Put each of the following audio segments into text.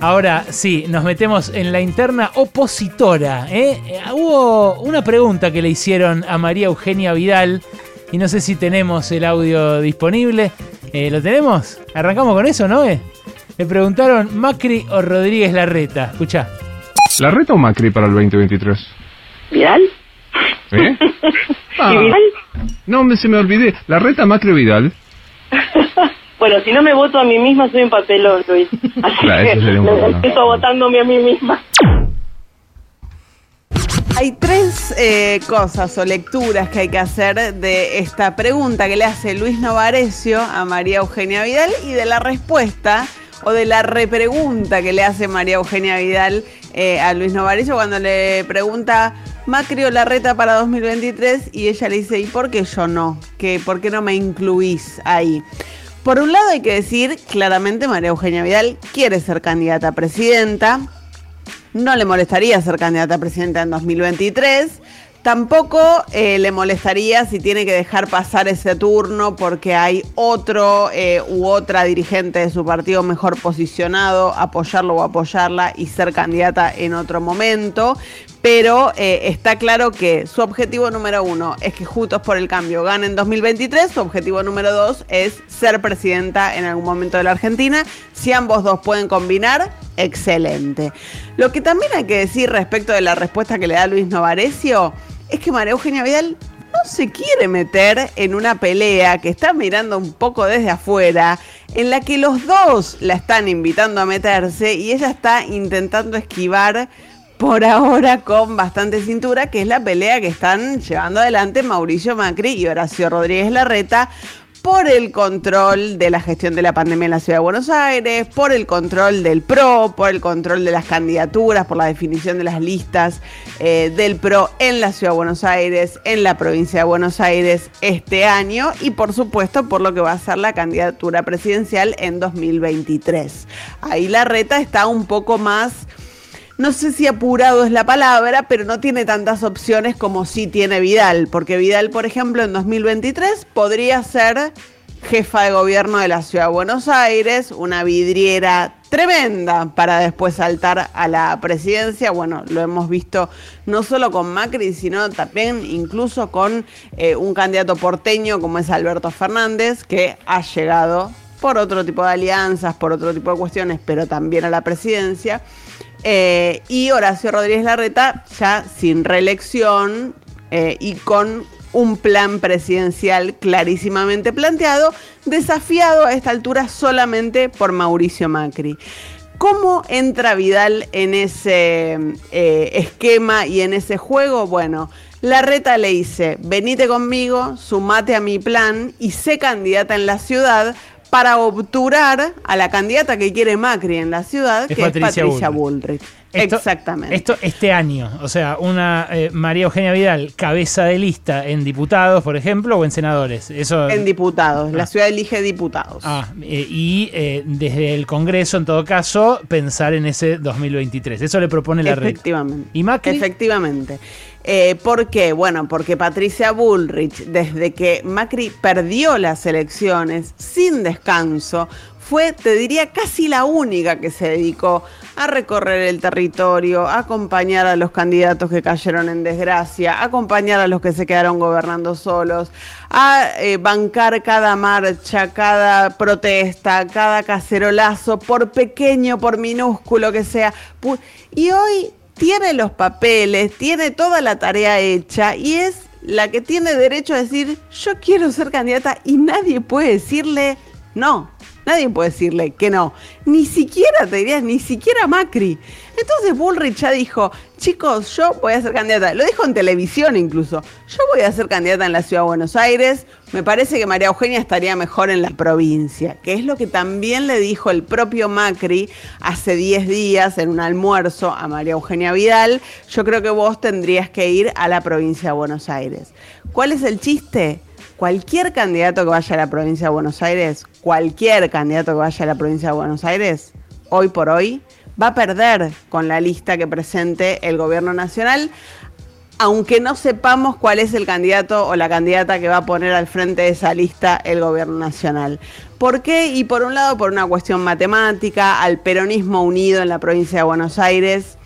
Ahora sí, nos metemos en la interna opositora. ¿eh? Eh, Hubo una pregunta que le hicieron a María Eugenia Vidal y no sé si tenemos el audio disponible. Eh, ¿Lo tenemos? Arrancamos con eso, ¿no? Eh? Le preguntaron Macri o Rodríguez Larreta. Escucha. ¿Larreta o Macri para el 2023? ¿Vidal? ¿Eh? Ah, ¿Y Vidal? no, me, se me olvidé. ¿Larreta, Macri o Vidal? Bueno, si no me voto a mí misma, soy un papelón, Luis. Así Claro, que me empiezo votándome a mí misma. Hay tres eh, cosas o lecturas que hay que hacer de esta pregunta que le hace Luis Novarecio a María Eugenia Vidal y de la respuesta o de la repregunta que le hace María Eugenia Vidal eh, a Luis Novarecio cuando le pregunta Macri o Larreta para 2023 y ella le dice, ¿y por qué yo no? ¿Qué, ¿Por qué no me incluís ahí? Por un lado hay que decir, claramente María Eugenia Vidal quiere ser candidata a presidenta, no le molestaría ser candidata a presidenta en 2023. Tampoco eh, le molestaría si tiene que dejar pasar ese turno porque hay otro eh, u otra dirigente de su partido mejor posicionado, apoyarlo o apoyarla y ser candidata en otro momento. Pero eh, está claro que su objetivo número uno es que Juntos por el Cambio gane en 2023. Su objetivo número dos es ser presidenta en algún momento de la Argentina. Si ambos dos pueden combinar, excelente. Lo que también hay que decir respecto de la respuesta que le da Luis Novarecio es que María Eugenia Vidal no se quiere meter en una pelea que está mirando un poco desde afuera, en la que los dos la están invitando a meterse y ella está intentando esquivar por ahora con bastante cintura, que es la pelea que están llevando adelante Mauricio Macri y Horacio Rodríguez Larreta por el control de la gestión de la pandemia en la ciudad de Buenos Aires, por el control del PRO, por el control de las candidaturas, por la definición de las listas eh, del PRO en la ciudad de Buenos Aires, en la provincia de Buenos Aires este año y por supuesto por lo que va a ser la candidatura presidencial en 2023. Ahí la reta está un poco más no sé si apurado es la palabra, pero no tiene tantas opciones como sí tiene Vidal, porque Vidal, por ejemplo, en 2023 podría ser jefa de gobierno de la ciudad de Buenos Aires, una vidriera tremenda para después saltar a la presidencia. Bueno, lo hemos visto no solo con Macri, sino también incluso con eh, un candidato porteño como es Alberto Fernández, que ha llegado por otro tipo de alianzas, por otro tipo de cuestiones, pero también a la presidencia. Eh, y Horacio Rodríguez Larreta ya sin reelección eh, y con un plan presidencial clarísimamente planteado, desafiado a esta altura solamente por Mauricio Macri. ¿Cómo entra Vidal en ese eh, esquema y en ese juego? Bueno, Larreta le dice, venite conmigo, sumate a mi plan y sé candidata en la ciudad para obturar a la candidata que quiere Macri en la ciudad, Es que Patricia es Patricia Bullrich. Bullrich. Esto- Exactamente. Esto este año, o sea, una eh, María Eugenia Vidal, cabeza de lista en diputados, por ejemplo, o en senadores. Eso. en diputados, la ciudad elige diputados. Ah, eh, y eh, desde el Congreso, en todo caso, pensar en ese 2023. Eso le propone la red. Efectivamente. ¿Y Macri? Efectivamente. Eh, ¿Por qué? Bueno, porque Patricia Bullrich, desde que Macri perdió las elecciones sin descanso, fue, te diría, casi la única que se dedicó a recorrer el territorio, a acompañar a los candidatos que cayeron en desgracia, a acompañar a los que se quedaron gobernando solos, a eh, bancar cada marcha, cada protesta, cada cacerolazo, por pequeño, por minúsculo que sea. Y hoy tiene los papeles, tiene toda la tarea hecha y es la que tiene derecho a decir, yo quiero ser candidata y nadie puede decirle no. Nadie puede decirle que no. Ni siquiera, te diría, ni siquiera Macri. Entonces Bullrich ya dijo, chicos, yo voy a ser candidata. Lo dijo en televisión incluso. Yo voy a ser candidata en la Ciudad de Buenos Aires. Me parece que María Eugenia estaría mejor en la provincia, que es lo que también le dijo el propio Macri hace 10 días en un almuerzo a María Eugenia Vidal. Yo creo que vos tendrías que ir a la provincia de Buenos Aires. ¿Cuál es el chiste? Cualquier candidato que vaya a la provincia de Buenos Aires, cualquier candidato que vaya a la provincia de Buenos Aires, hoy por hoy, va a perder con la lista que presente el gobierno nacional aunque no sepamos cuál es el candidato o la candidata que va a poner al frente de esa lista el gobierno nacional. ¿Por qué? Y por un lado, por una cuestión matemática, al peronismo unido en la provincia de Buenos Aires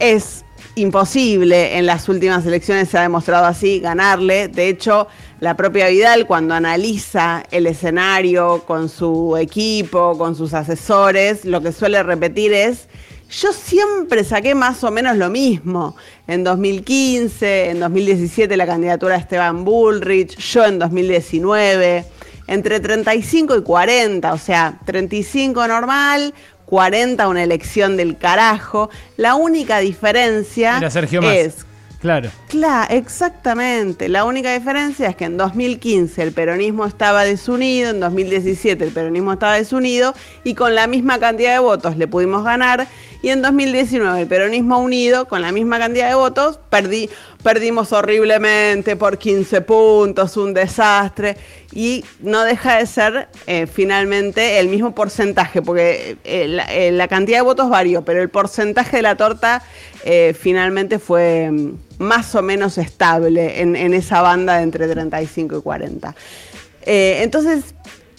es imposible, en las últimas elecciones se ha demostrado así, ganarle. De hecho, la propia Vidal, cuando analiza el escenario con su equipo, con sus asesores, lo que suele repetir es yo siempre saqué más o menos lo mismo. En 2015, en 2017 la candidatura de Esteban Bullrich, yo en 2019, entre 35 y 40, o sea, 35 normal, 40 una elección del carajo. La única diferencia es Claro. Claro, exactamente. La única diferencia es que en 2015 el peronismo estaba desunido, en 2017 el peronismo estaba desunido y con la misma cantidad de votos le pudimos ganar y en 2019 el peronismo unido con la misma cantidad de votos perdí, perdimos horriblemente por 15 puntos, un desastre y no deja de ser eh, finalmente el mismo porcentaje porque eh, eh, la, cantidad de votos varió, pero el porcentaje de la torta finalmente fue mm, más o menos estable en, en, esa banda de entre 35 y 40. entonces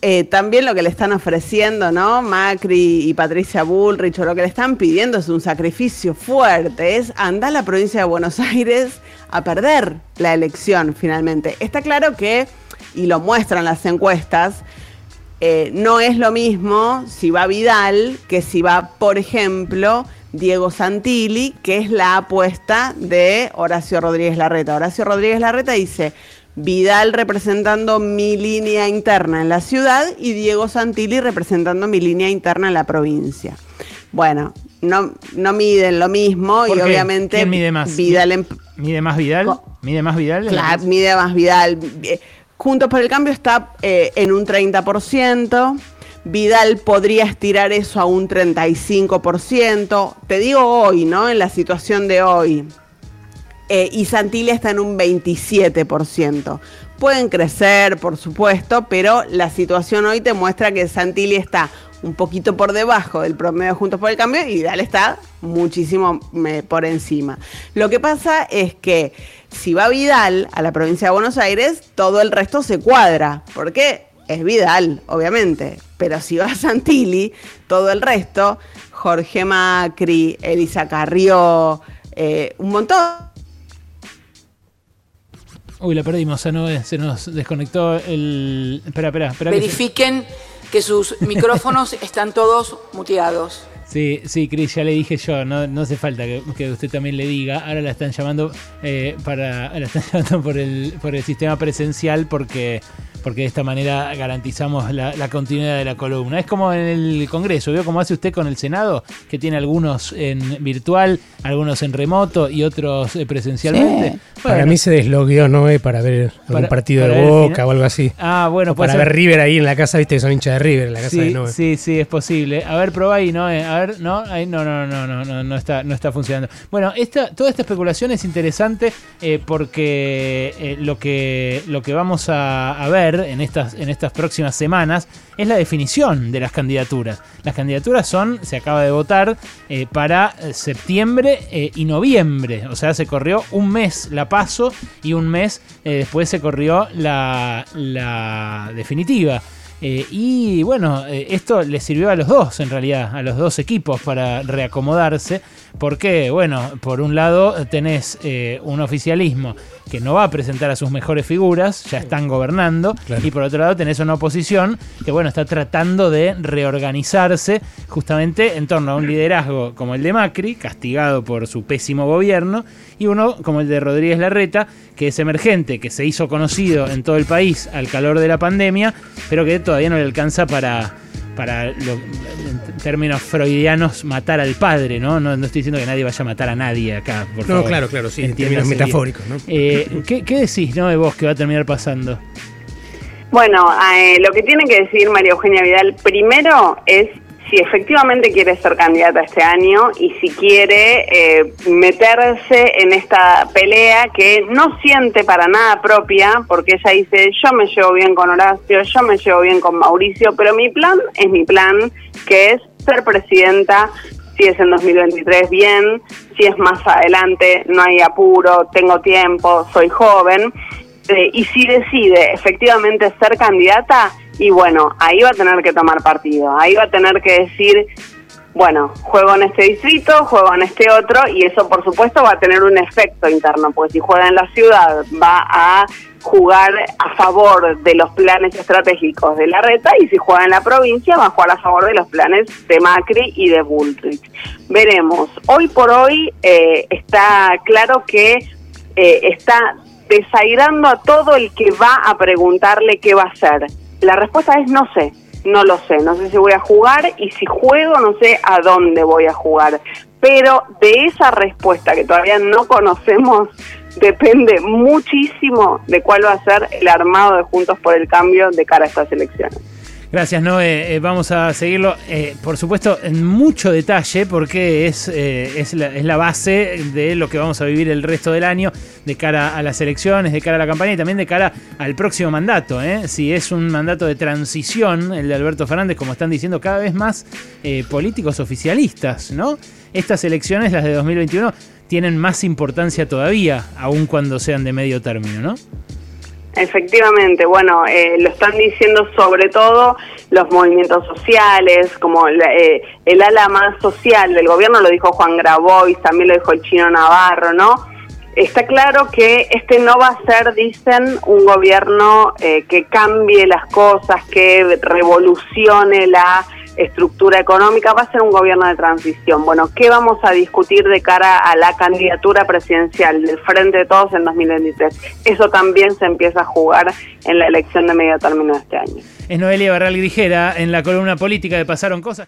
eh, también lo que le están ofreciendo, ¿no? Macri y Patricia Bullrich, o lo que le están pidiendo es un sacrificio fuerte, es andar a la provincia de Buenos Aires a perder la elección finalmente. Está claro que, y lo muestran las encuestas, eh, no es lo mismo si va Vidal que si va, por ejemplo, Diego Santilli, que es la apuesta de Horacio Rodríguez Larreta. Horacio Rodríguez Larreta dice, Vidal representando mi línea interna en la ciudad y Diego Santilli representando mi línea interna en la provincia. Bueno, no, no miden lo mismo y obviamente ¿Quién mide más? Vidal ¿Mide más Vidal? ¿Mide más Vidal? Claro, mide más Vidal. Eh, Juntos por el Cambio está eh, en un 30%. Vidal podría estirar eso a un 35%. Te digo hoy, ¿no? En la situación de hoy. Eh, y Santilli está en un 27%. Pueden crecer, por supuesto, pero la situación hoy te muestra que Santilli está un poquito por debajo del promedio Juntos por el Cambio y Vidal está muchísimo por encima. Lo que pasa es que si va Vidal a la provincia de Buenos Aires, todo el resto se cuadra. ¿Por qué? Es Vidal, obviamente. Pero si va Santilli, todo el resto, Jorge Macri, Elisa Carrió, eh, un montón Uy, la perdimos, se nos, se nos desconectó el... Espera, espera, espera. Verifiquen que, sus micrófonos están todos muteados. Sí, sí, Cris, ya le dije yo, no, no hace falta que, usted también le diga. Ahora la están llamando eh, para, la están llamando por el, por el sistema presencial porque porque de esta manera garantizamos la, continuidad de la columna. Es como en el Congreso, ¿vio cómo hace usted con el Senado? Que tiene algunos en virtual, algunos en remoto y otros eh, presencialmente. para mí se deslogueó, ¿no? Eh, para ver algún partido de Boca o algo así. Ah, bueno, Para ver River ahí en la casa, viste que son hinchas de River en la casa sí, de Noé. Sí, sí, es posible. A ver, probá ahí, ¿no? A ver, no, ahí no, no, no, no, no, no está, no está funcionando. Bueno, esta, toda esta especulación es interesante eh, porque lo, que, lo que vamos a ver en estas, en estas próximas semanas es la definición de las candidaturas. Las candidaturas son, se acaba de votar, eh, para eh, septiembre eh, y noviembre. O sea, se corrió un mes la paso y un mes después se corrió la, la definitiva. Y bueno, esto le sirvió a los dos, en realidad, a los dos equipos para reacomodarse, porque, bueno, por un lado tenés un oficialismo que no va a presentar a sus mejores figuras, ya están gobernando, y por otro lado tenés una oposición que bueno, está tratando de reorganizarse justamente en torno a un liderazgo como el de Macri, castigado por su pésimo gobierno, y uno como el de Rodríguez Larreta, que es emergente, que se hizo conocido en todo el país al calor de la pandemia, pero que todavía no le alcanza para para, en términos freudianos, matar al padre, ¿no? ¿no? estoy diciendo que nadie vaya a matar a nadie acá, por no, claro, claro, sí, en términos metafóricos, ¿no? Eh, ¿qué, decís, no, de vos que va a terminar pasando? Bueno, eh, lo que tiene que decir María Eugenia Vidal primero es si efectivamente quiere ser candidata este año y si quiere eh, meterse en esta pelea que no siente para nada propia, porque ella dice, yo me llevo bien con Horacio, yo me llevo bien con Mauricio, pero mi plan es mi plan, que es ser presidenta Si es en 2023, bien. Si es más adelante, no hay apuro, tengo tiempo, soy joven. Eh, y si decide efectivamente ser candidata, y bueno, ahí va a tener que tomar partido, ahí va a tener que decir, bueno, juego en este distrito, juego en este otro, y eso por supuesto va a tener un efecto interno, porque si juega en la ciudad va a jugar a favor de los planes estratégicos de la reta y si juega en la provincia va a jugar a favor de los planes de Macri y de Bullrich. Veremos. Hoy por hoy eh, está claro que eh, está desairando a todo el que va a preguntarle qué va a hacer. La respuesta es no sé, no lo sé, no sé si voy a jugar y si juego no sé a dónde voy a jugar. Pero de esa respuesta que todavía no conocemos depende muchísimo de cuál va a ser el armado de Juntos por el Cambio de cara a estas elecciones. Gracias, Noé. Eh, vamos a seguirlo, eh, por supuesto, en mucho detalle, porque es, eh, es, la, base de lo que vamos a vivir el resto del año, de cara a las elecciones, de cara a la campaña y también de cara al próximo mandato. Si es un mandato de transición, el de Alberto Fernández, como están diciendo cada vez más políticos oficialistas, ¿no? Estas elecciones, las de 2021, tienen más importancia todavía, aun cuando sean de medio término, ¿no? Efectivamente, bueno, eh, lo están diciendo sobre todo los movimientos sociales, como eh, el ala más social del gobierno, lo dijo Juan Grabois, también lo dijo el chino Navarro, ¿no? Está claro que este no va a ser, dicen, un gobierno eh, que cambie las cosas, que revolucione la estructura económica, va a ser un gobierno de transición. Bueno, ¿qué vamos a discutir de cara a la candidatura presidencial del Frente de Todos en 2023? Eso también se empieza a jugar en la elección de medio término de este año. Es Noelia Barral Grijera en la columna política de Pasaron Cosas.